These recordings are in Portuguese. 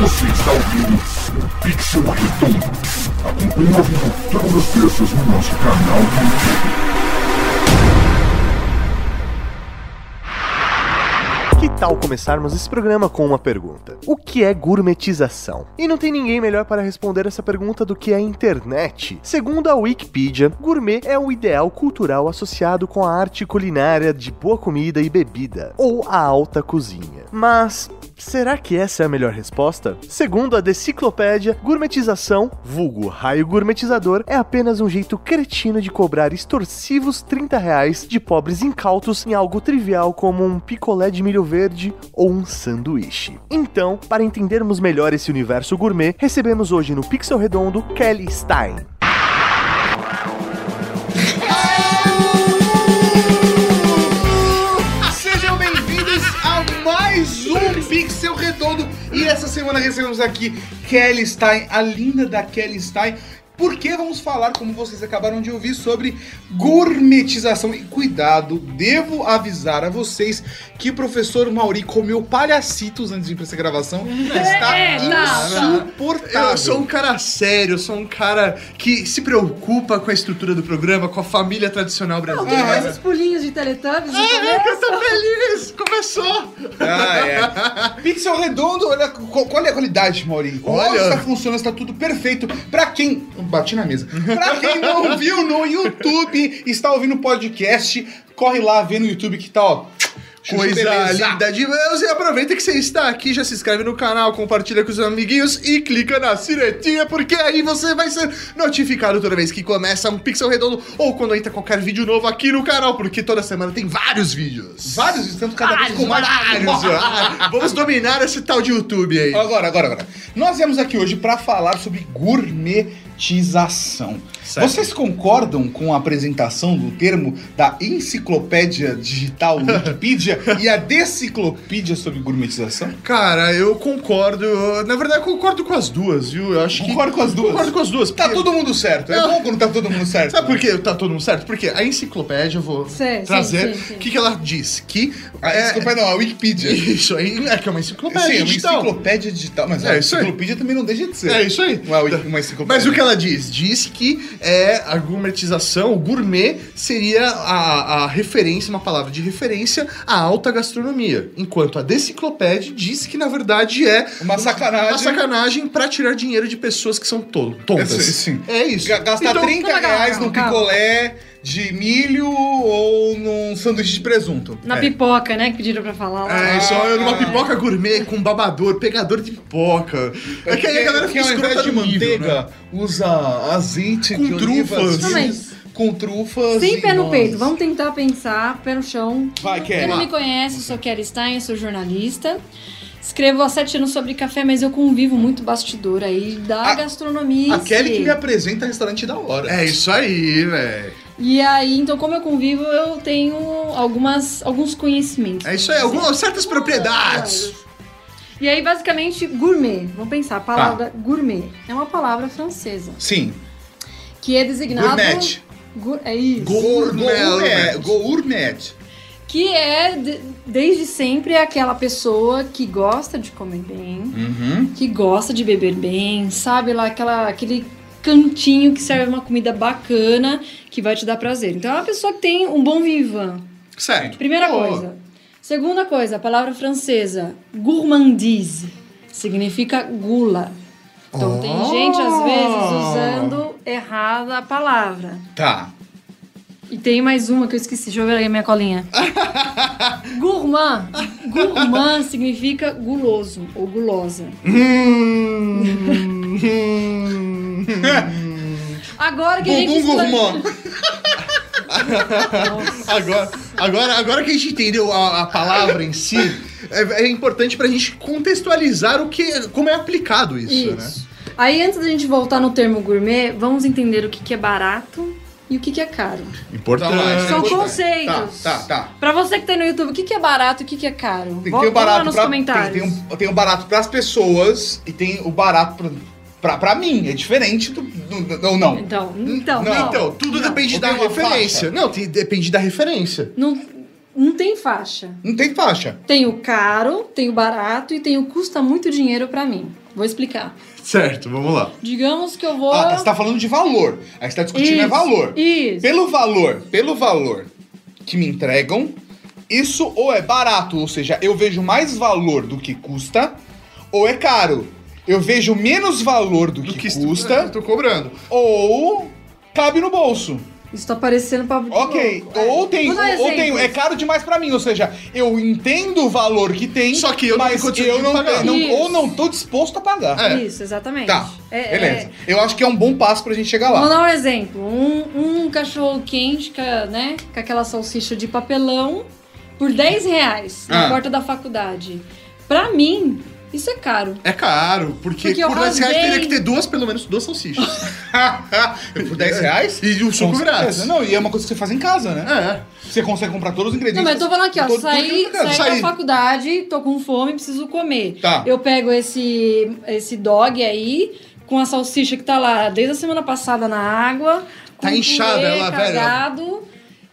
Você está ouvindo Pixel Redondo. Acompanhe ao vivo todas as terças no nosso canal do YouTube. Tal começarmos esse programa com uma pergunta? O que é gourmetização? E não tem ninguém melhor para responder essa pergunta do que a internet. Segundo a Wikipedia, gourmet é o ideal cultural associado com a arte culinária de boa comida e bebida, ou a alta cozinha. Mas Será que essa é a melhor resposta? Segundo a Deciclopédia, gourmetização, vulgo raio gourmetizador, é apenas um jeito cretino de cobrar extorsivos 30 reais de pobres incautos em algo trivial como um picolé de milho verde ou um sanduíche. Então, para entendermos melhor esse universo gourmet, recebemos hoje no Pixel Redondo Kelly Stein. Mais um Pixel Redondo. E essa semana recebemos aqui Kelly Stein, a linda da Kelly Stein. Porque vamos falar, como vocês acabaram de ouvir, sobre gourmetização. E cuidado, devo avisar a vocês que o professor Mauri comeu palhacitos antes de ir pra essa gravação. Está insuportável. Eu sou um cara sério, eu sou um cara que se preocupa com a estrutura do programa, com a família tradicional brasileira. mais uns pulinhos de Teletubbies no É, que eu tô feliz! Começou! Ah, é. Pixel redondo, olha qual, é a qualidade, Mauri. Olha. Está funcionando, está tudo perfeito. Pra quem. Bati na mesa. Pra quem não viu no YouTube, está ouvindo o podcast, corre lá, vê no YouTube que tá, ó. Coisa linda de Deus! E aproveita que você está aqui, já se inscreve no canal, compartilha com os amiguinhos e clica na sinetinha, porque aí você vai ser notificado toda vez que começa um Pixel Redondo ou quando entra qualquer vídeo novo aqui no canal, porque toda semana tem vários vídeos. Vários, estamos cada vez com mais. Vários! Ah, Vamos dominar esse tal de YouTube aí. Agora, agora, agora. Nós viemos aqui hoje pra falar sobre gourmetização. Certo. Vocês concordam com a apresentação do termo da enciclopédia digital Wikipedia e a deciclopédia sobre gourmetização? Cara, eu concordo. eu- Na verdade, eu concordo com as duas, viu? Eu acho que. Concordo com as duas? Concordo com as duas. Tá porque- todo mundo certo. É Não. bom quando tá todo mundo certo. Sabe por que tá todo mundo certo? Porque a enciclopédia, eu vou Sim, trazer. O que, que ela diz? Que. A é- enciclopédia não, a Wikipedia. Isso aí é que é uma enciclopédia Sim, é uma digital. enciclopédia digital. Mas É a enciclopédia também não deixa de ser. É isso aí. Uma, uma enciclopédia. Mas o que ela diz? Diz que é a gourmetização, o gourmet seria a, a referência, uma palavra de referência à alta gastronomia. Enquanto a deciclopédia diz que, na verdade, é Uma sacanagem. uma sacanagem pra tirar dinheiro de pessoas que são to- tontas. É, sim, sim. É isso. Ga- Gastar Então, 30 calma, calma, reais calma. picolé de milho ou num sanduíche de presunto. Na É. pipoca, né? Que pediram pra falar lá. É, Ah. é numa pipoca gourmet com babador, pegador de pipoca. É que aí a galera Porque fica escrota de no nível, manteiga, né? usa azeite Com de trufas. com trufas. Sem pé no nozes. peito, vamos tentar pensar, pé no chão. Vai, Quem Kelly. não me conhece, eu sou Kelly Stein, eu sou jornalista. Escrevo há sete anos sobre café, mas eu convivo muito bastidor aí da A- gastronomia. A Kelly que me apresenta restaurante da hora. É isso aí, velho. E aí, então, como eu convivo, eu tenho algumas, alguns conhecimentos. É isso aí, algumas certas Ah, propriedades. E aí, basicamente, gourmet. Vamos pensar, a Tá. palavra gourmet é uma palavra francesa Sim. que é designado. Gourmet. Gu- é isso. Gourmet. Gourmet. Que é, de- desde sempre, aquela pessoa que gosta de comer bem, Uhum. que gosta de beber bem, sabe lá, aquela, aquele cantinho que serve uma comida bacana que vai te dar prazer. Então é uma pessoa que tem um bom vivan. Certo. Primeira coisa. Segunda coisa, a palavra francesa, gourmandise, significa gula. Então tem gente, às vezes, usando errada a palavra. Tá. E tem mais uma que eu esqueci, deixa eu ver aí a minha colinha. Gourmand. Gourmand significa guloso ou gulosa. Hum. Agora que a gente. Bumbum gourmand. agora, agora, agora que a gente entendeu a, a palavra em si, é, é importante pra gente contextualizar o que, como é aplicado isso, né? Isso. Aí, antes da gente voltar no termo gourmet, vamos entender o que, que é barato e o que, que é caro. Importante. Isso é São importante. conceitos. Tá, tá, tá. Pra você que tá no YouTube, o que, que é barato e o que, que é caro? Tem, Vol- tem o barato nos pra, comentários. Tem, tem, um, tem o barato pras pessoas e tem o barato pra, pra, pra mim. É diferente do. ou não. Então, então, Não, não. Então, tudo depende Ou da referência. faixa? Não, tem- depende da referência. Não, não tem faixa. Não tem faixa. Tem o caro, tem o barato e tem o custa muito dinheiro pra mim. Vou explicar. Certo, vamos lá. Digamos que eu vou. Ah, você tá falando de valor. Aí você tá discutindo é Isso, valor. isso. Pelo valor, pelo valor que me entregam, isso ou é barato, ou seja, eu vejo mais valor do que custa, ou é caro. Eu vejo menos valor do, Do que, que custa, tô cobrando. ou cabe no bolso. Isso tá parecendo papo de Ok. É. ou tem, dar ou tem, é caro demais pra mim, ou seja, eu entendo o valor que tem, Só que eu não mas condição eu não, pagar. não- Isso. ou não tô disposto a pagar. É. Isso, exatamente. Tá, É- beleza. é- Eu acho que é um bom passo pra gente chegar lá. Vou dar um exemplo. Um, um cachorro quente, com, a- né, com aquela salsicha de papelão, por 10 reais na Ah. porta da faculdade. Pra mim, isso é caro. É caro, porque, Porque por 10 reais teria que ter duas, pelo menos duas salsichas. Por 10 reais? E o suco certeza. Não, e é uma coisa que você faz em casa, né? É. Você consegue comprar todos os Não, ingredientes. mas eu tô falando aqui, ó. Todo- Saí, saí Saí. da faculdade, tô com fome, preciso comer. Tá. Eu pego esse, esse dog aí, com a salsicha que tá lá desde a semana passada na água. Tá inchada purê ela, velho.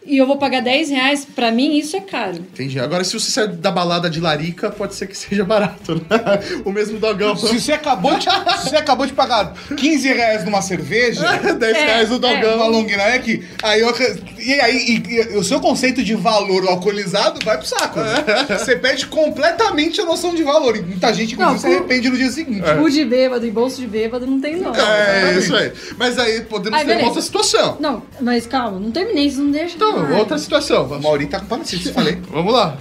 E eu vou pagar 10 reais, pra mim isso é caro. Entendi. Agora, se você sair da balada de larica, pode ser que seja barato, né? O mesmo dogão. Se você, acabou de, se você acabou de pagar 15 reais numa cerveja, 10 É, reais o dogão. uma long neck, aí eu, e aí e- e o seu conceito de valor alcoolizado vai pro saco. né? Você perde completamente a noção de valor. E muita gente, inclusive, Não, se arrepende no dia seguinte. O de bêbado e bolso de bêbado não tem não. É, isso aí. Mas aí podemos Aí, ter uma outra situação. Não, mas calma, não terminei, isso não deixa. Então, Ai. outra situação. O Mauri tá com parasite, falei. Vamos lá.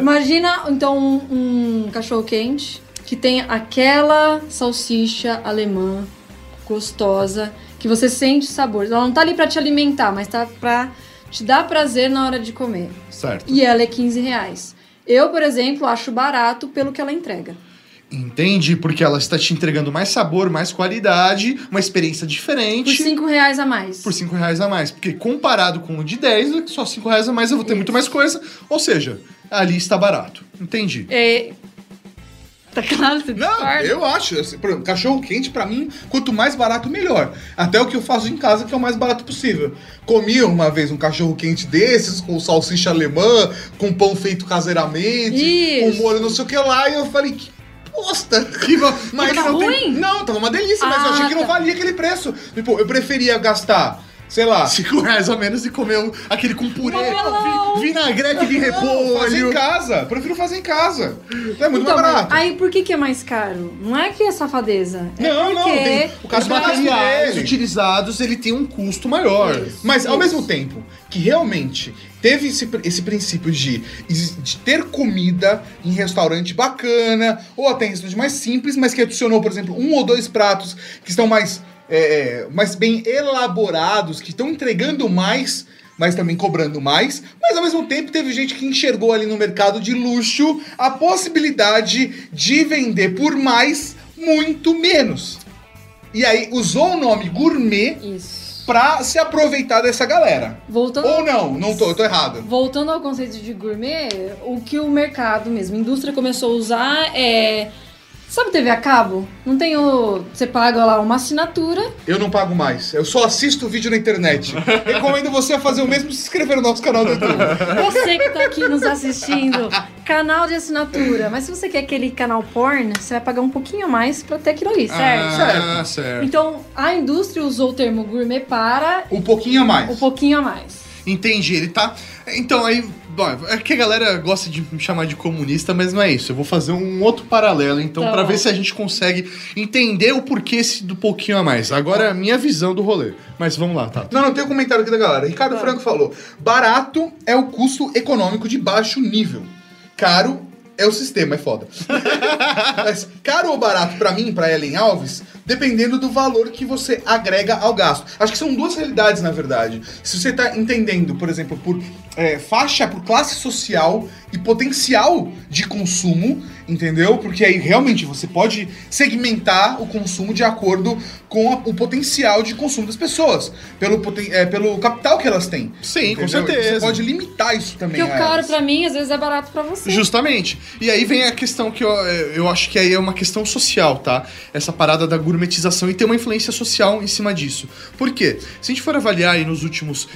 Imagina, então, um, um cachorro quente que tem aquela salsicha alemã gostosa, que você sente sabor. Ela não tá ali pra te alimentar, mas tá pra te dar prazer na hora de comer. Certo. E ela é 15 reais. Eu, por exemplo, acho barato pelo que ela entrega. Entendi, porque ela está te entregando mais sabor, mais qualidade, uma experiência Por diferente. 5 reais a mais. Por 5 reais a mais. Porque comparado com o de 10, só 5 reais a mais eu vou ter muito mais coisa. Ou seja, ali está barato. Entendi. É... Tá claro? Você Não, discorda? eu acho. assim, por exemplo, cachorro quente, pra mim, quanto mais barato, melhor. Até o que eu faço em casa, que é o mais barato possível. Comi uma vez um cachorro quente desses, com salsicha alemã, com pão feito caseiramente, Isso. com molho não sei o que lá, e eu falei, que bosta! Mas Tava não tem- ruim? Não, tava uma delícia, mas eu Ah, achei que não tá. valia aquele preço. Tipo, eu preferia gastar, sei lá, 5 reais a menos e comer um- aquele com purê, Melão. vi- vinagrete de fazer em repolho. casa. Prefiro fazer em casa. É muito Então, mais barato. aí por que, que é mais caro? Não é que é safadeza. É Não, não, tem- o cara Os Mas materiais utilizados, ele tem um custo maior. Isso. Mas ao Isso. mesmo tempo que realmente teve esse, esse princípio de, de ter comida em restaurante bacana, ou até em restaurante mais simples, mas que adicionou, por exemplo, um ou dois pratos que estão mais, é, mais bem elaborados, que estão entregando mais, mas também cobrando mais. Mas ao mesmo tempo teve gente que enxergou ali no mercado de luxo a possibilidade de vender por mais, muito menos. E aí usou o nome gourmet Isso. pra se aproveitar dessa galera. Voltando, Ou não, não tô, eu tô errado. voltando ao conceito de gourmet, o que o mercado mesmo, a indústria começou a usar é. Sabe TV a cabo? Não tem o. Você paga lá uma assinatura. Eu não pago mais. Eu só assisto vídeo na internet. Recomendo você a fazer o mesmo e se inscrever no nosso canal do YouTube. Você que tá aqui nos assistindo, canal de assinatura. Mas se você quer aquele canal porn, você vai pagar um pouquinho a mais pra ter aquilo ali, certo? Ah, certo. Então, a indústria usou o termo gourmet para Um pouquinho a mais. um pouquinho a mais. Entendi, ele tá. Então aí, bom, é que a galera gosta de me chamar de comunista, mas não é isso. Eu vou fazer um outro paralelo, então, Tá pra bom. ver se a gente consegue entender o porquê esse do pouquinho a mais. Agora é a minha visão do rolê. Mas vamos lá, tá? Não, não tem um comentário aqui da galera. Ricardo Tá. Franco falou: barato é o custo econômico de baixo nível. Caro é o sistema, é foda. Mas caro ou barato pra mim, pra Ellen Alves, dependendo do valor que você agrega ao gasto. Acho que são duas realidades, na verdade. Se você tá entendendo, por exemplo, por é, faixa, por classe social e potencial de consumo, entendeu? Porque aí realmente você pode segmentar o consumo de acordo com a- o potencial de consumo das pessoas, pelo, poten- é, pelo capital que elas têm. Sim, com Entendeu? certeza. Você pode limitar isso também. Porque o a caro pra mim, às vezes é barato pra você. Justamente. E aí vem a questão que eu, eu acho que aí é uma questão social, tá? Essa parada da gourmetização e ter uma influência social em cima disso. Por quê? Se a gente for avaliar aí nos últimos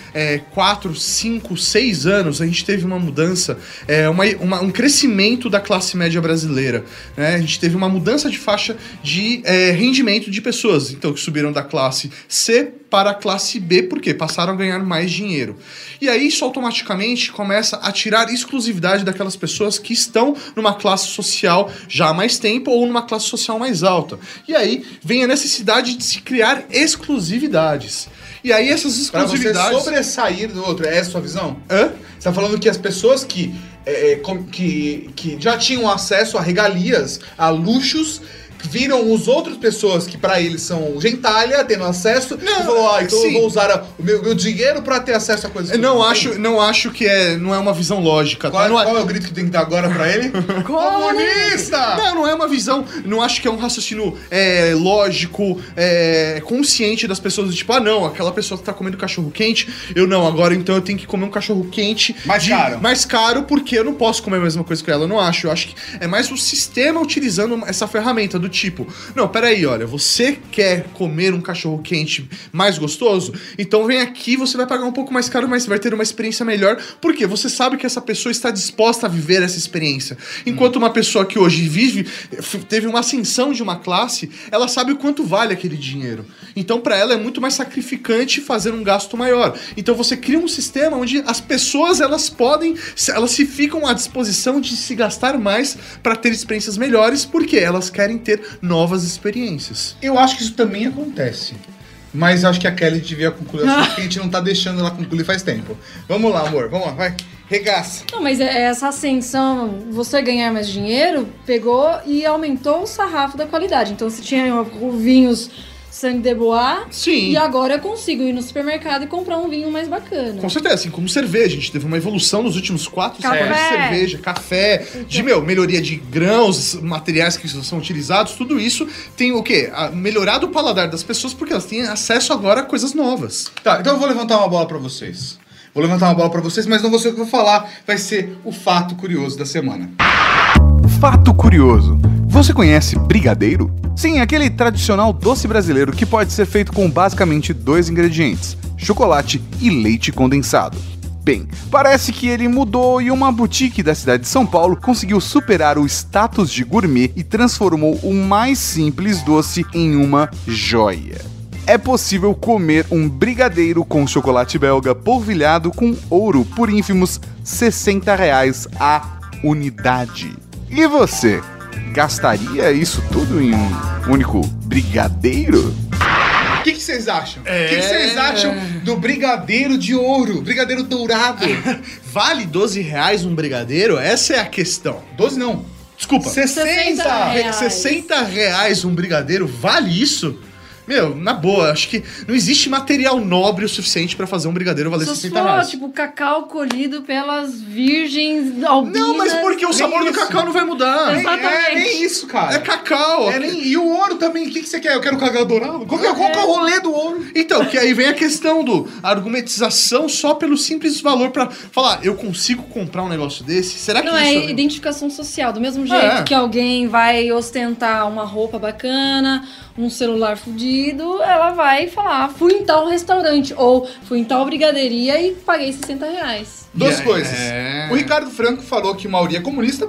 4, 5, 6 anos, a gente teve uma mudança, é, uma, uma- um crescimento da classe média brasileira. Né? A gente teve uma mudança de faixa de é, rendimento de pessoas. Então, que subiram da classe C para a classe B, porque passaram a ganhar mais dinheiro. E aí isso automaticamente começa a tirar exclusividade daquelas pessoas que estão numa classe social já há mais tempo ou numa classe social mais alta. E aí vem a necessidade de se criar exclusividades. E aí essas Pra você exclusividades. sobressair do outro, é essa a sua visão? Hã? Você tá falando que as pessoas que, é, é, que, que já tinham acesso a regalias, a luxos, viram os outras pessoas que pra eles são gentalha, tendo acesso, Não, e falou, ah, então sim. eu vou usar o meu, meu dinheiro pra ter acesso a coisas não acho, não acho que é, não é uma visão lógica. tá? Qual, é- qual é o grito que tem que dar agora pra ele? Comunista! Não, não é uma visão. Não acho que é um raciocínio é, lógico, é, consciente das pessoas. Tipo, ah, não, aquela pessoa que tá comendo cachorro quente, eu não, agora então eu tenho que comer um cachorro quente. Mais caro. Mais caro porque eu não posso comer a mesma coisa que ela. Eu não acho. Eu acho que é mais o sistema utilizando essa ferramenta do tipo, não, peraí, olha, você quer comer um cachorro quente mais gostoso? Então vem aqui, você vai pagar um pouco mais caro, mas vai ter uma experiência melhor, porque você sabe que essa pessoa está disposta a viver essa experiência. Enquanto uma pessoa que hoje vive, teve uma ascensão de uma classe, ela sabe o quanto vale aquele dinheiro. Então, para ela é muito mais sacrificante fazer um gasto maior. Então, você cria um sistema onde as pessoas elas podem, elas se ficam à disposição de se gastar mais para ter experiências melhores, porque elas querem ter novas experiências. Eu acho que isso também acontece. Mas acho que a Kelly devia concluir assunto que a gente não tá deixando ela concluir faz tempo. Vamos lá, amor, vamos lá, vai. Regaça. Não, mas é- essa ascensão, você ganhar mais dinheiro, pegou e aumentou o sarrafo da qualidade. Então, você tinha vinhos sangue de bois, Sim. e agora eu consigo ir no supermercado e comprar um vinho mais bacana. Com certeza, assim como cerveja. A gente teve uma evolução nos últimos 4, 5 anos de Café. cerveja, café, de meu, melhoria de grãos, materiais que são utilizados, tudo isso tem o quê? A- melhorado o paladar das pessoas porque elas têm acesso agora a coisas novas. Tá, então eu vou levantar uma bola pra vocês. Vou levantar uma bola pra vocês, mas não vou ser eu que vou falar. Vai ser o fato curioso da semana. Fato curioso: você conhece brigadeiro? Sim, aquele tradicional doce brasileiro que pode ser feito com basicamente dois ingredientes: chocolate e leite condensado. Bem, parece que ele mudou e uma boutique da cidade de São Paulo conseguiu superar o status de gourmet e transformou o mais simples doce em uma joia. É possível comer um brigadeiro com chocolate belga polvilhado com ouro por ínfimos 60 reais a unidade. E você, gastaria isso tudo em um único brigadeiro? O que, vocês acham? O que, que vocês acham do brigadeiro de ouro? Brigadeiro dourado? Vale 12 reais um brigadeiro? Essa é a questão. 12 não. Desculpa. 60! 60 reais. 60 reais um brigadeiro? Vale isso? Meu, na boa, acho que não existe material nobre o suficiente pra fazer um brigadeiro valer Se 60 for, reais. tipo, cacau colhido pelas virgens albinas... Não, mas porque o sabor do cacau não vai mudar. Nem- Exatamente. É nem isso, cara. É cacau. É nem- E o ouro também, o que, que você quer? Eu quero cacau dourado? Qual que, é, qual que é o rolê do ouro? Então, que aí vem a questão do argumentização só pelo simples valor pra falar, eu consigo comprar um negócio desse? Será que Não, isso é identificação social. Do mesmo jeito É. que alguém vai ostentar uma roupa bacana, um celular fudido, ela vai falar, fui em tal restaurante, ou fui em tal brigadeiria e paguei 60 reais. Duas coisas. é. O Ricardo Franco falou que o Mauri é comunista.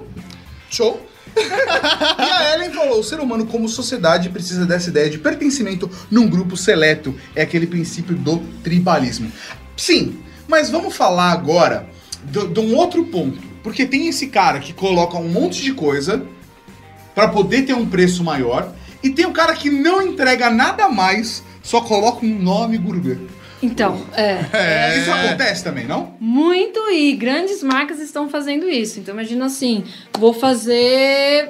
Show. e a Ellen falou: o ser humano, como sociedade, precisa dessa ideia de pertencimento num grupo seleto. É aquele princípio do tribalismo. Sim, mas vamos falar agora do- de um outro ponto. Porque tem esse cara que coloca um monte de coisa pra poder ter um preço maior. E tem o cara que não entrega nada mais, só coloca um nome gourmet. Então, é. Isso acontece também, não? Muito e grandes marcas estão fazendo isso. Então imagina assim, vou fazer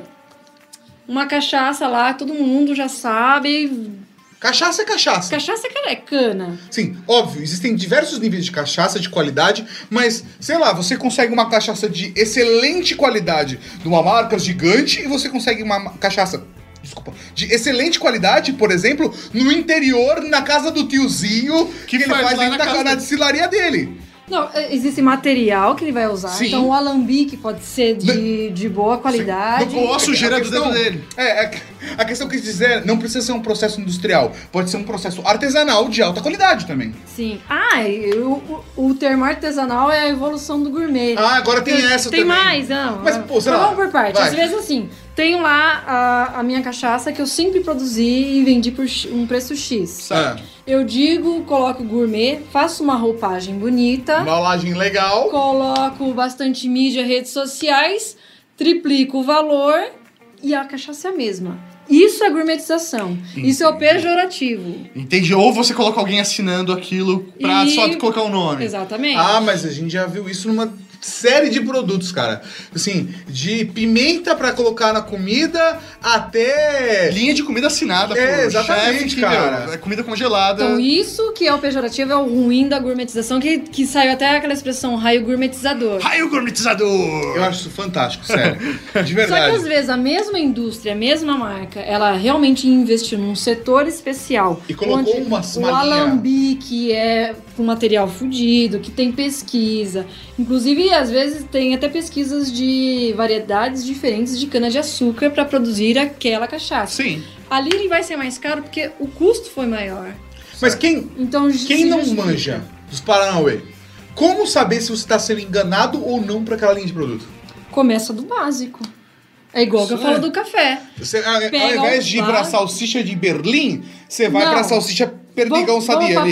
uma cachaça lá, todo mundo já sabe. Cachaça é cachaça. Cachaça é cana. Sim, óbvio, existem diversos níveis de cachaça, de qualidade, mas, sei lá, você consegue uma cachaça de excelente qualidade de uma marca gigante e você consegue uma ma- cachaça Desculpa. De excelente qualidade, por exemplo, no interior, na casa do tiozinho, que, Que ele faz dentro na da, casa na dele. destilaria dele. Não, é, existe material que ele vai usar. Sim. Então o alambique pode ser de, de boa qualidade. Ou a sujeira A do dedo dele. É, é, a questão que eu quis dizer, não precisa ser um processo industrial, pode ser um processo artesanal de alta qualidade também. Sim. Ah, o, o, o termo artesanal é a evolução do gourmet. Ah, agora tem essa Tem também. mais, não. Mas, pô, sei Então Vamos por parte. vai. Às vezes, assim, tenho lá a, a minha cachaça que eu sempre produzi e vendi por um preço X. Ah, Eu digo, coloco gourmet, faço uma roupagem bonita, embalagem legal. coloco bastante mídia, redes sociais, triplico o valor e a cachaça é a mesma. Isso é gourmetização. Isso é o pejorativo. Entendi. Ou você coloca alguém assinando aquilo pra E- só colocar o nome. Exatamente. Ah, mas a gente já viu isso numa série de produtos, cara. Assim, de pimenta pra colocar na comida até. Linha de comida assinada, É, pô. exatamente, Chefe que, cara. meu, é comida congelada. Então, isso que é o pejorativo é o ruim da gourmetização, que, que saiu até aquela expressão raio gourmetizador. Raio gourmetizador! Eu acho isso fantástico, sério. De Só que verdade. às vezes a mesma indústria, a mesma marca, ela realmente investiu num setor especial. E colocou uma- O uma linha- alambique é com material fudido, que tem pesquisa. Inclusive, às vezes, tem até pesquisas de variedades diferentes de cana-de-açúcar para produzir aquela cachaça. Sim. Ali ele vai ser mais caro porque o custo foi maior. Mas quem, Então, quem não justifica. manja dos Paranauê, como saber se você está sendo enganado ou não para aquela linha de produto? Começa do básico. É igual que eu Isso falo é. do café. Você, a- ao invés de ir pra vaso. salsicha de Berlim, você vai pra salsicha perdigão Vamos- vamos sadia ali.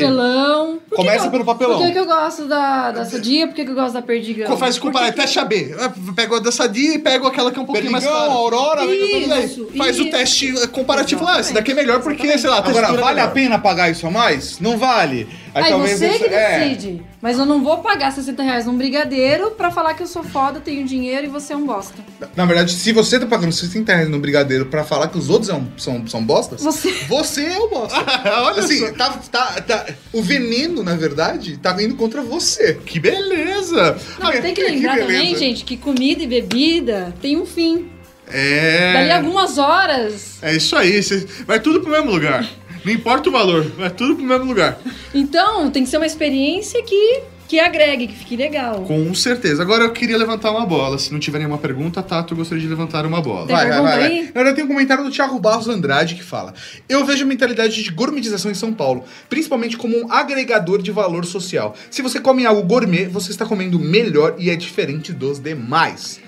Que Começa que eu- pelo papelão. Por que, que eu gosto da, da sadia? Por que, que eu gosto da perdigão? Faz com Por que que- teste AB. Pega a da Sadia e pega aquela que é um pouquinho mais Perdigão, cara. Aurora, Isso, Faz o teste comparativo lá. Esse daqui é melhor porque, Exatamente. sei lá, Agora, é vale a pena pagar isso a mais? Não vale. Aí você esse- que é. decide. Mas eu não vou pagar 60 reais num brigadeiro pra falar que eu sou foda, tenho dinheiro e você é um bosta. Na verdade, se você tá pagando 60 reais no brigadeiro pra falar que os outros são, são, são bostas, Você. você é o bosta. Olha assim, só. tá, tá, tá- o veneno, na verdade, tá indo contra você. Que beleza! Não, tem que lembrar beleza. também, gente, que comida e bebida tem um fim. É. Dali a algumas horas. É isso aí. Vai tudo pro mesmo lugar. Não importa o valor, vai tudo pro mesmo lugar. Então, tem que ser uma experiência que, que agregue, que fique legal. Com certeza. Agora eu queria levantar uma bola. Se não tiver nenhuma pergunta, Tato, eu gostaria de levantar uma bola. Tem Vai, vai, vai, vai. Verdade, tem um comentário do Thiago Barros Andrade que fala: Eu vejo a mentalidade de gourmetização em São Paulo, principalmente como um agregador de valor social. Se você come algo gourmet, você está comendo melhor e é diferente dos demais.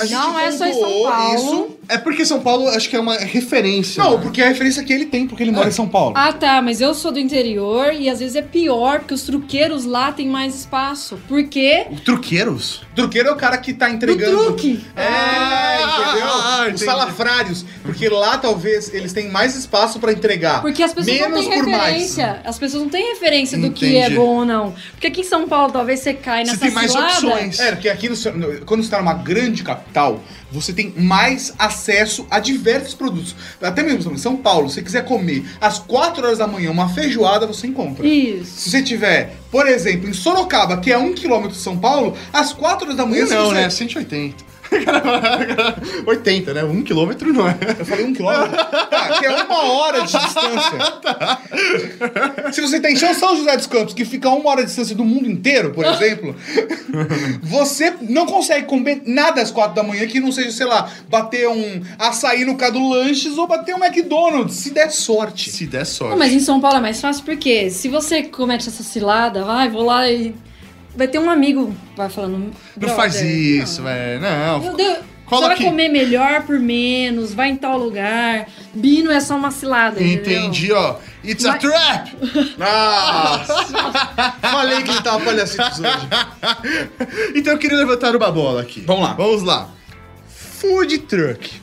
A gente Não é só em São Paulo. Isso. É porque São Paulo acho que é uma referência. Não, né? porque é a referência que ele tem, porque ele mora em São Paulo. Ah, tá, mas eu sou do interior e às vezes é pior, porque os truqueiros lá têm mais espaço. Por quê? Truqueiros? Truqueiro é o cara que tá Do entregando. truque. É, Ah, entendeu? ah, Os entendi. salafrários. Porque lá talvez eles têm mais espaço pra entregar. Porque as pessoas Menos não têm por mais. referência. As pessoas não têm referência do que é Entendi. bom ou não. Porque aqui em São Paulo talvez você cai Você nessa tem mais cilada. opções. É, porque aqui no- quando você tá numa grande capital, você tem mais acesso a diversos produtos. Até mesmo em São Paulo, se você quiser comer às 4 horas da manhã uma feijoada, você encontra. Isso. Se você tiver, por exemplo, em Sorocaba, que é um quilômetro de São Paulo, às 4 horas da manhã... não, você- né? 180. 80, né? Um quilômetro não é. Eu falei um quilômetro? Tá, que é uma hora de distância. Se você tem chão São José dos Campos, que fica a uma hora de distância do mundo inteiro, por exemplo, você não consegue comer nada às quatro da manhã que não seja, sei lá, bater um açaí no Cadu Lanches ou bater um McDonald's, se der sorte. Se der Não, sorte. mas em São Paulo é mais fácil porque se você comete essa cilada, vai, vou lá e. Vai ter um amigo, vai falando. Não faz "Brother, isso, velho. Não. Meu Deus, você vai comer melhor por menos, vai em tal lugar. Bino é só uma cilada, entendeu? Entendi, ó. It's a Mas- trap! Nossa! Falei que ele tava palhacitos hoje. então eu queria levantar uma bola aqui. Vamos lá. Vamos lá. Food truck.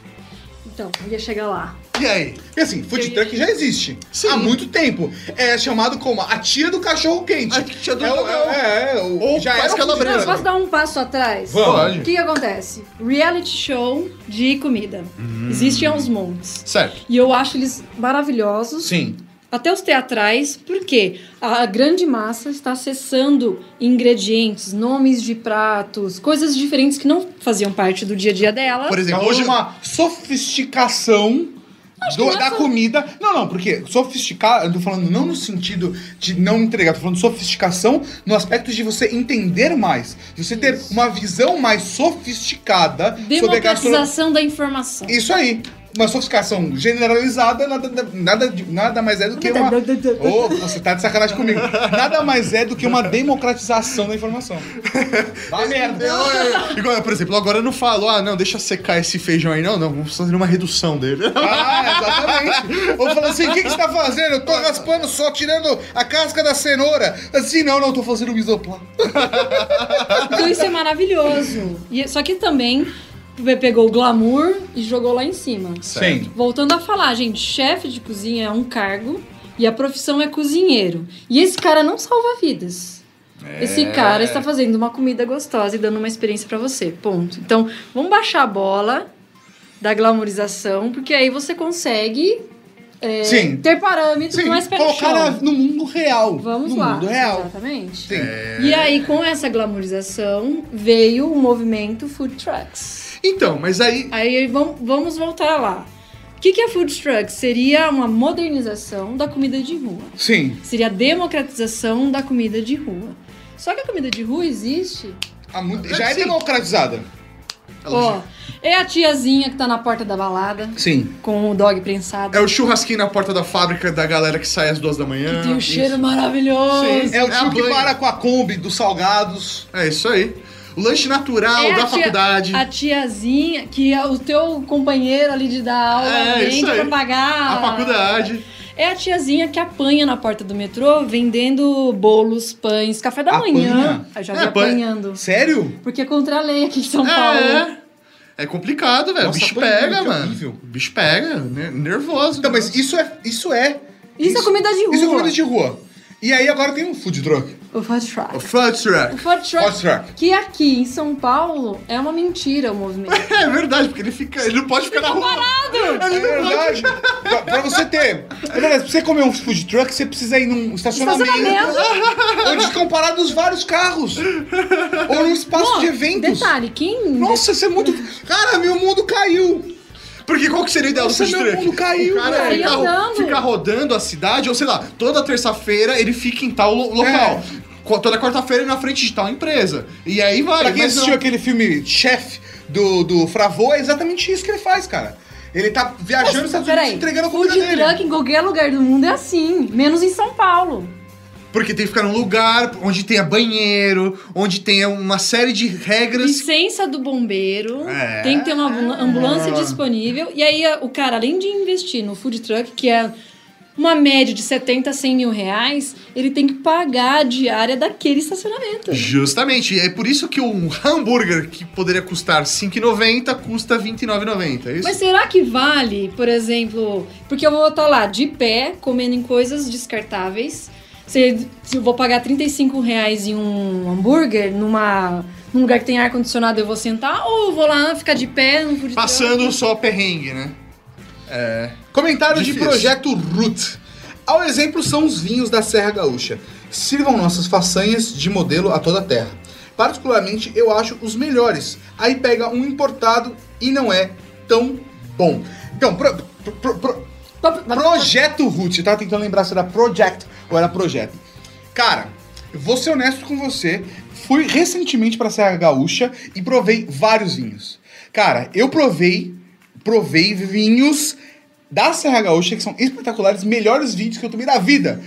Então, eu ia chegar lá. E aí? E assim, food truck já existe. Sim. Há muito tempo. É chamado como a tia do cachorro quente. A tia do é, o- é, é, o- Ou já faz calabresa. Não, posso dar um passo atrás? Vamos. O que, que acontece? Reality show de comida. Hum. Existem aos montes. Certo. E eu acho eles maravilhosos. Sim. Até os teatrais, porque a grande massa está acessando ingredientes, nomes de pratos, coisas diferentes que não faziam parte do dia a dia dela. Por exemplo, Então, hoje uma sofisticação do- é da comida. Não, não, porque sofisticado, eu tô falando não no sentido de não entregar, tô falando sofisticação no aspecto de você entender mais. De você ter uma visão mais sofisticada sobre a gastronomia. Democratização da informação. Isso aí. Uma sofisticação generalizada nada, nada, nada mais é do que uma. Ô, você tá de sacanagem comigo. Nada mais é do que uma democratização da informação. Vai merda. Igual, por exemplo, agora eu não falo, ah, não, deixa secar esse feijão aí, não, não, vamos fazer uma redução dele. Ah, exatamente. Ou falando assim, o que, que você tá fazendo? Eu tô raspando só, tirando a casca da cenoura. Assim, não, não, tô fazendo um isoplan. Então isso é maravilhoso. E, só que também pegou o glamour e jogou lá em cima. Sim. Voltando a falar, gente, chefe de cozinha é um cargo e a profissão é cozinheiro. E esse cara não salva vidas. Esse cara está fazendo uma comida gostosa e dando uma experiência pra você. Ponto. Então, vamos baixar a bola da glamourização, porque aí você consegue é, Sim. ter parâmetros Sim, mais pé no colocar no mundo real. Vamos no lá. mundo real. Exatamente. Sim. E aí, com essa glamourização, veio o movimento Food Trucks. Então, mas aí. Aí vamos, voltar lá. O que, que é Food Trucks? Seria uma modernização da comida de rua. Sim. Seria a democratização da comida de rua. Só que a comida de rua existe. Muito- já é Sim. democratizada. Ó, é a tiazinha que tá na porta da balada Sim. com o dog prensado. É o churrasquinho na porta da fábrica da galera que sai às duas da manhã. Tem um cheiro maravilhoso. Sim. É o É a tio que banha. para com a Kombi dos salgados. É isso aí. O lanche natural É a da tia- faculdade. A tiazinha, que é o teu companheiro ali de dar aula É, isso aí. pra pagar. A faculdade. É a tiazinha que apanha na porta do metrô vendendo bolos, pães, café da manhã. Apanha? Eu já É, vi apanha. apanhando. Sério? Porque é contra a lei aqui em São Paulo. É. É complicado, velho. O bicho pega, mano. horrível. O bicho pega, né? nervoso. Então, mas isso é. Isso é. Isso é comida de rua. Isso é comida de rua. E aí agora tem um food truck. O food truck. O food truck. O food truck, Food truck. que aqui em São Paulo é uma mentira o movimento. É verdade, porque ele fica. Ele não pode ficar na rua. É verdade. pra, pra você ter. É verdade, pra você comer um food truck, você precisa ir num estacionamento. Estacionamento. onde ficam parados vários carros. Ou num espaço Ó, de eventos. Detalhe, quem... Nossa, isso é muito. Cara, meu mundo caiu. Porque qual que seria o ideal Nossa, do food meu truck? mundo caiu, o cara fica, andando. fica rodando a cidade, ou sei lá, toda terça-feira ele fica em tal lo- local. Co- Toda quarta-feira na frente de tal empresa. E aí vai. Pra quem mas assistiu não. aquele filme Chef do, do Fravô, é exatamente isso que ele faz, cara. Ele tá viajando nos Estados Unidos entregando a food comida dele. truck em qualquer lugar do mundo é assim, menos em São Paulo. Porque tem que ficar num lugar onde tenha banheiro, onde tenha uma série de regras. Licença do bombeiro, É. tem que ter uma ambul- ambulância disponível. E aí o cara, além de investir no food truck, que é uma média de 70 a 100 mil reais, ele tem que pagar a diária daquele estacionamento. Justamente, é por isso que um hambúrguer que poderia custar R$ 5,90 custa R$ 29,90. É isso? Mas será que vale, por exemplo, porque eu vou estar lá de pé, comendo em coisas descartáveis. Se, se eu vou pagar 35 reais em um hambúrguer numa, num lugar que tem ar-condicionado, eu vou sentar? Ou eu vou lá ficar de pé no Passando só perrengue, né? É. Comentário Difícil. de projeto Root. Ao exemplo são os vinhos da Serra Gaúcha. Sirvam nossas façanhas de modelo a toda a terra. Particularmente, eu acho os melhores. Aí pega um importado e não é tão bom. Então, pro- pro- pro- Projeto Root. Tava tentando lembrar se era Project ou era Projeto. Cara, vou ser honesto com você. Fui recentemente pra Serra Gaúcha e provei vários vinhos. Cara, eu provei, provei vinhos da Serra Gaúcha que são espetaculares, melhores vinhos que eu tomei da vida.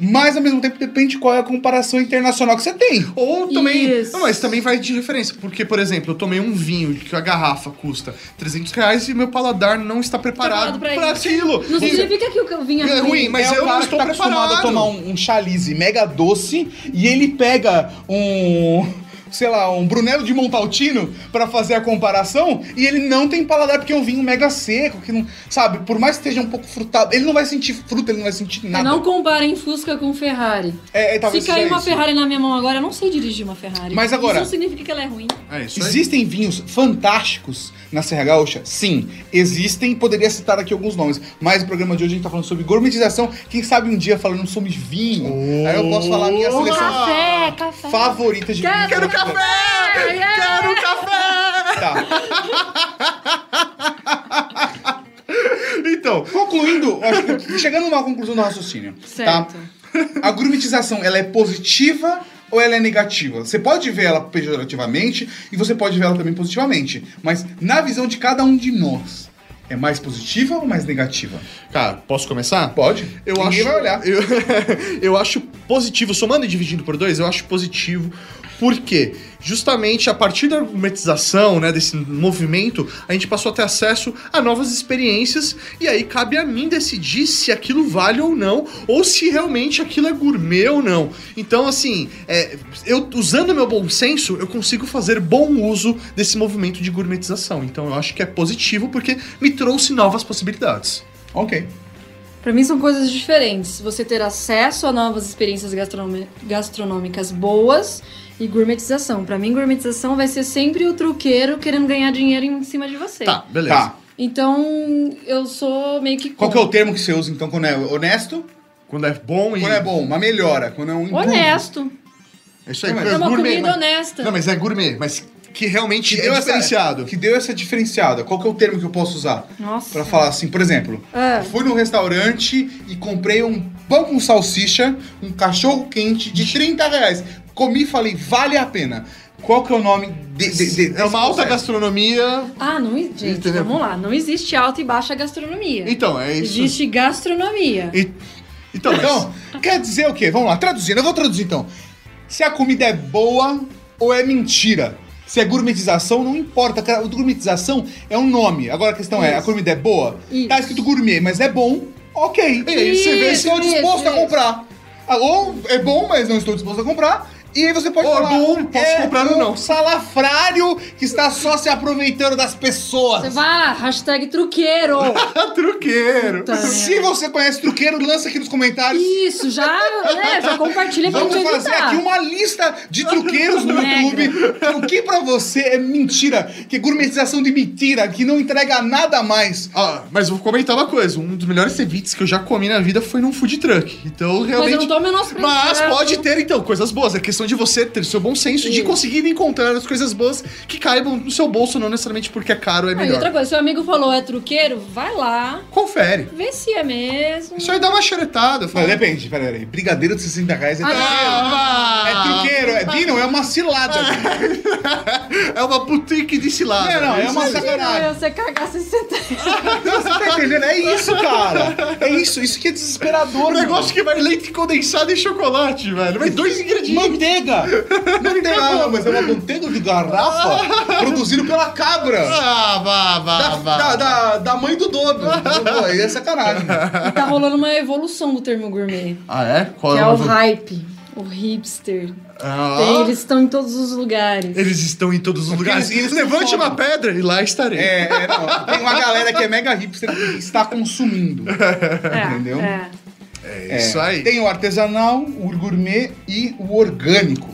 Mas ao mesmo tempo depende qual é a comparação internacional que você tem. Ou também. Isso. Não, mas também vai de referência. Porque, por exemplo, eu tomei um vinho que a garrafa custa 300 reais e meu paladar não está preparado, Preparado pra para isso. aquilo. Não significa que o vinho É é ruim, mas é eu não estou tá acostumado preparado. a tomar um, um chalice mega doce e ele pega um, sei lá, um Brunello de Montaltino pra fazer a comparação e ele não tem paladar porque é um vinho mega seco, que não, sabe, por mais que esteja um pouco frutado, ele não vai sentir fruta, ele não vai sentir nada. Não comparem Fusca com Ferrari. É, é, talvez Se cair uma isso. Ferrari na minha mão agora, eu não sei dirigir uma Ferrari. Mas agora- Isso não significa que ela é ruim. É isso aí. Existem vinhos fantásticos na Serra Gaúcha? Sim, existem. Poderia citar aqui alguns nomes. Mas no programa de hoje a gente tá falando sobre gourmetização. Quem sabe um dia falando sobre vinho. Aí eu posso falar a minha seleção Café, café. favorita de Quero vinho. Quero café! Quero café! Tá. Então, Concluindo, acho que chegando numa conclusão do raciocínio. Certo. Tá? A gourmetização, ela é positiva ou ela é negativa? Você pode ver ela pejorativamente e você pode ver ela também positivamente. Mas na visão de cada um de nós, é mais positiva ou mais negativa? Cara, posso começar? Pode. Eu Ninguém acho, vai olhar. Eu, eu acho positivo, somando e dividindo por dois, eu acho positivo. Porque justamente a partir da gourmetização, né, desse movimento, a gente passou a ter acesso a novas experiências e aí cabe a mim decidir se aquilo vale ou não, ou se realmente aquilo é gourmet ou não. Então, assim, é, eu usando meu bom senso, eu consigo fazer bom uso desse movimento de gourmetização. Então, eu acho que é positivo porque me trouxe novas possibilidades. Ok. Pra mim são coisas diferentes. Você ter acesso a novas experiências gastronômicas boas e gourmetização. Pra mim, gourmetização vai ser sempre o truqueiro querendo ganhar dinheiro em cima de você. Tá, beleza. Tá. Então, eu sou meio que. Qual que é o termo que você usa, então, quando é honesto? Quando é bom e. Quando é bom, uma melhora. Quando é um. Honesto. É isso aí, Não, mas é É uma gourmet, comida mas- honesta. Não, mas é gourmet, mas que realmente Que é deu, diferenciado. essa, que deu essa diferenciada. Qual que é o termo que eu posso usar? Nossa. Pra falar assim, por exemplo, É. fui num restaurante e comprei um pão com salsicha, um cachorro quente de 30 reais. Comi e falei, vale a pena. Qual que é o nome de, de, de- É uma alta gastronomia. Ah, não existe. Gente, Entendeu? vamos lá. Não existe alta e baixa gastronomia. Então, é isso. Existe gastronomia. E- Então, Então, quer dizer o quê? Vamos lá, traduzindo. Eu vou traduzir então. Se a comida é boa ou é mentira. Se é gourmetização, não importa. A gourmetização é um nome. Agora a questão é, a Isso. comida é boa? Isso. Tá escrito gourmet, mas é bom, ok. E aí você vê Isso, Estou disposto isso, a comprar. Ah, Ou é bom, mas não estou disposto a comprar. E aí você pode é falar, bom, posso comprar ou um não." salafrário que está só se aproveitando das pessoas. Você vai lá, hashtag truqueiro. truqueiro. Tá, Se né? você conhece truqueiro, lança aqui nos comentários. Isso, já, né, já compartilha pra Vamos fazer editar. aqui uma lista de truqueiros no. YouTube. O que pra você é mentira, que é gourmetização de mentira, que não entrega nada mais. Ah, mas vou comentar uma coisa: um dos melhores ceviches que eu já comi na vida foi num food truck. Então, Mas realmente. eu não tô menosprezando. Mas pode ter, então, coisas boas. É questão de você ter seu bom senso e de Isso. conseguir encontrar as coisas boas que caibam no seu bolso, não necessariamente porque é caro é Ah, e melhor. outra coisa, seu amigo falou é truqueiro, vai lá, Confere. vê se é mesmo. Isso aí dá uma xeretada. Mas depende, peraí, peraí. Brigadeiro de 60 reais é truqueiro. Ah, É truqueiro, é Dino, é uma cilada. É uma boutique de cilada. Não, não, é uma sacanagem. você cagar 60 Você tá entendendo? É isso, cara. É isso, isso que é desesperador. Um negócio que vai leite condensado e chocolate, velho. Vai dois ingredientes. Manteiga! Manteiga, ah, mas é uma manteiga de garrafa produzido pela cabra. Ah, vá, vá, Da, vá. da, da, da mãe do dono. Pô, aí é sacanagem. E tá rolando uma evolução do termo gourmet. Ah, é? Qual que é o o hype, o hipster. Ah, Tem, eles estão em todos os lugares. Eles estão em todos os lugares. eles- eles Levante uma pedra e lá estarei. É, é, não. Tem uma galera que é mega hipster que está consumindo. É, entendeu? É. É isso aí. Tem o artesanal, o gourmet e o orgânico.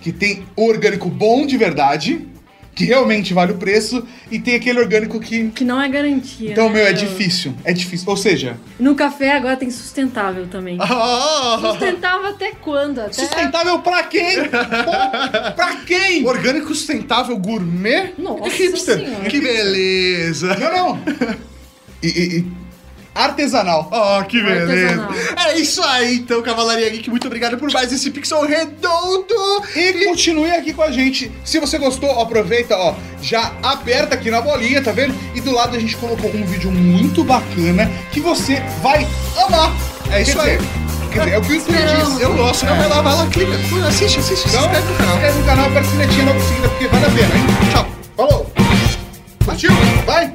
Que tem o orgânico bom de verdade, que realmente vale o preço, e tem aquele orgânico que. Que não é garantia. Então, né, meu, é difícil. É difícil. Ou seja, No café agora tem sustentável também. Ah, Sustentável até quando? Até... sustentável pra quem? Bom, pra quem? Orgânico sustentável gourmet? Nossa Hipster. Senhora. Que beleza. Não, não. E, e- e artesanal. Oh, que beleza. Artesanal. É isso aí, então, Cavalaria Geek. Muito obrigado por mais esse Pixel Redondo. E continue aqui com a gente. Se você gostou, aproveita, ó, já aperta aqui na bolinha, tá vendo? E do lado a gente colocou um vídeo muito bacana que você vai amar. É isso Quer aí. dizer, Quer dizer, é o que o YouTube diz. Eu gosto. Não, vai lá, vai lá, clica. Assiste, assiste, se Então, inscreve no canal. se inscreve no canal, aperta o sinetinho logo em seguida, porque vale a pena, hein? Tchau. Falou! Partiu? Vai!